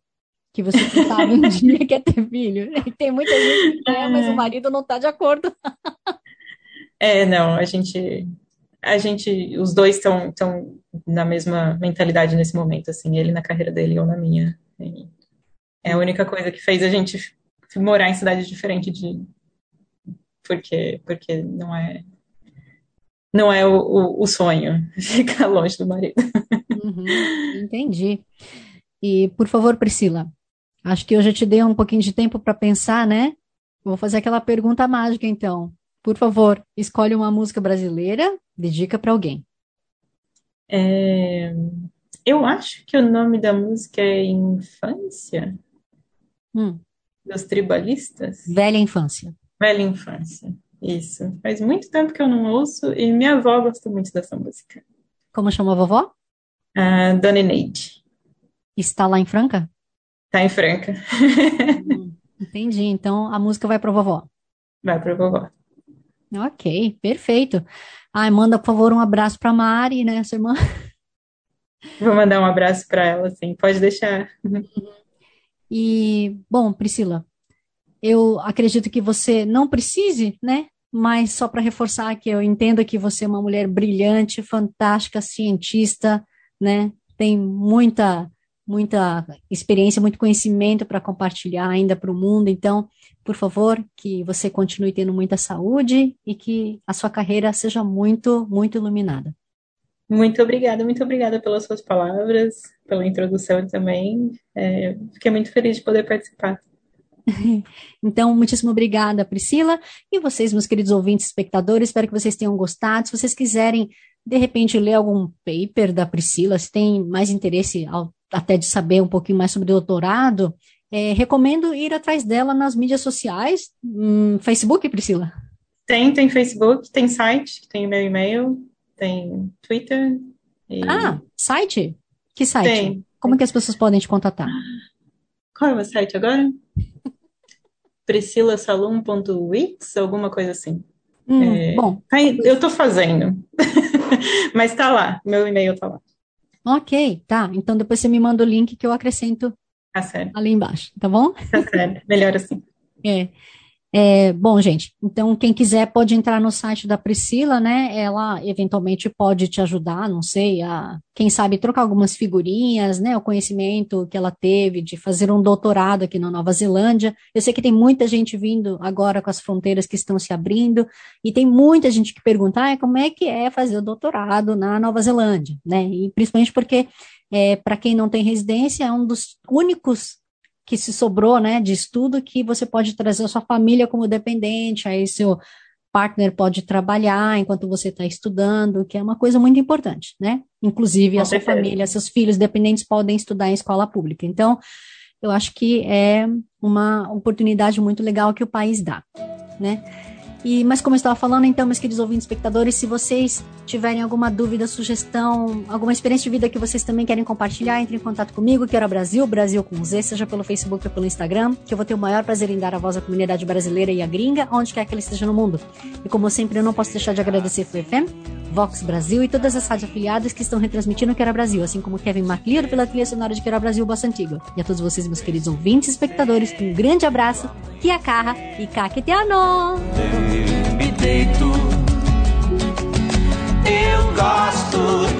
Que você sabe um dia quer ter filho. Tem muita gente que quer, mas o é. marido não está de acordo. é, não, a gente, a gente, os dois estão na mesma mentalidade nesse momento, assim, ele na carreira dele ou na minha. É a única coisa que fez a gente morar em cidade diferente de porque porque não é não é o, o, o sonho ficar longe do marido. Uhum, entendi. E, por favor, Priscila, acho que eu já te dei um pouquinho de tempo para pensar, né? Vou fazer aquela pergunta mágica, então. Por favor, escolhe uma música brasileira, dedica para alguém. É, eu acho que o nome da música é Infância, hum. dos tribalistas. Velha Infância. Velha Infância. Isso. Faz muito tempo que eu não ouço e minha avó gosta muito dessa música. Como chama a vovó? Uh, Dona Neide. Está lá em Franca? Está em Franca. Hum, entendi. Então a música vai para vovó. Vai para vovó. Ok, perfeito. Ai, manda, por favor, um abraço para Mari, né, sua irmã? Vou mandar um abraço para ela, sim, pode deixar. E, bom, Priscila, eu acredito que você não precise, né? Mas só para reforçar que eu entendo que você é uma mulher brilhante, fantástica, cientista, né? Tem muita muita experiência, muito conhecimento para compartilhar ainda para o mundo. Então, por favor, que você continue tendo muita saúde e que a sua carreira seja muito, muito iluminada. Muito obrigada, muito obrigada pelas suas palavras, pela introdução também. É, fiquei muito feliz de poder participar. Então, muitíssimo obrigada, Priscila. E vocês, meus queridos ouvintes, espectadores, espero que vocês tenham gostado. Se vocês quiserem, de repente, ler algum paper da Priscila, se tem mais interesse ao, até de saber um pouquinho mais sobre doutorado, é, recomendo ir atrás dela nas mídias sociais. Hum, Facebook, Priscila? Tem, tem Facebook, tem site, tem meu e-mail, tem Twitter. E... Ah, site? Que site? Tem. Como que as pessoas podem te contatar? Qual é o meu site agora? priscilasalum.wix, alguma coisa assim. Hum, é, bom. Eu estou fazendo. Mas tá lá, meu e-mail tá lá. Ok, tá. Então depois você me manda o link que eu acrescento tá ali embaixo, tá bom? Tá certo, melhor assim. É. É, bom, gente, então quem quiser pode entrar no site da Priscila, né? Ela eventualmente pode te ajudar, não sei, a quem sabe trocar algumas figurinhas, né? O conhecimento que ela teve de fazer um doutorado aqui na Nova Zelândia. Eu sei que tem muita gente vindo agora com as fronteiras que estão se abrindo, e tem muita gente que pergunta ah, como é que é fazer o doutorado na Nova Zelândia, né? E principalmente porque é, para quem não tem residência, é um dos únicos que se sobrou, né, de estudo que você pode trazer a sua família como dependente, aí seu partner pode trabalhar enquanto você está estudando, que é uma coisa muito importante, né? Inclusive a sua família, seus filhos dependentes podem estudar em escola pública. Então, eu acho que é uma oportunidade muito legal que o país dá, né? E, mas como eu estava falando, então, meus queridos ouvintes espectadores, se vocês tiverem alguma dúvida, sugestão, alguma experiência de vida que vocês também querem compartilhar, entre em contato comigo, que era Brasil, Brasil com Z, seja pelo Facebook ou pelo Instagram, que eu vou ter o maior prazer em dar a voz à comunidade brasileira e à gringa, onde quer que ela esteja no mundo. E como sempre, eu não posso deixar de agradecer Flu FM, Vox Brasil e todas as rádios afiliadas que estão retransmitindo Quero Brasil, assim como Kevin MacLeod pela trilha sonora de Quero Brasil Bossa Antiga. E a todos vocês, meus queridos ouvintes espectadores, um grande abraço, Kia Carra e Kaketiano! deito. Eu gosto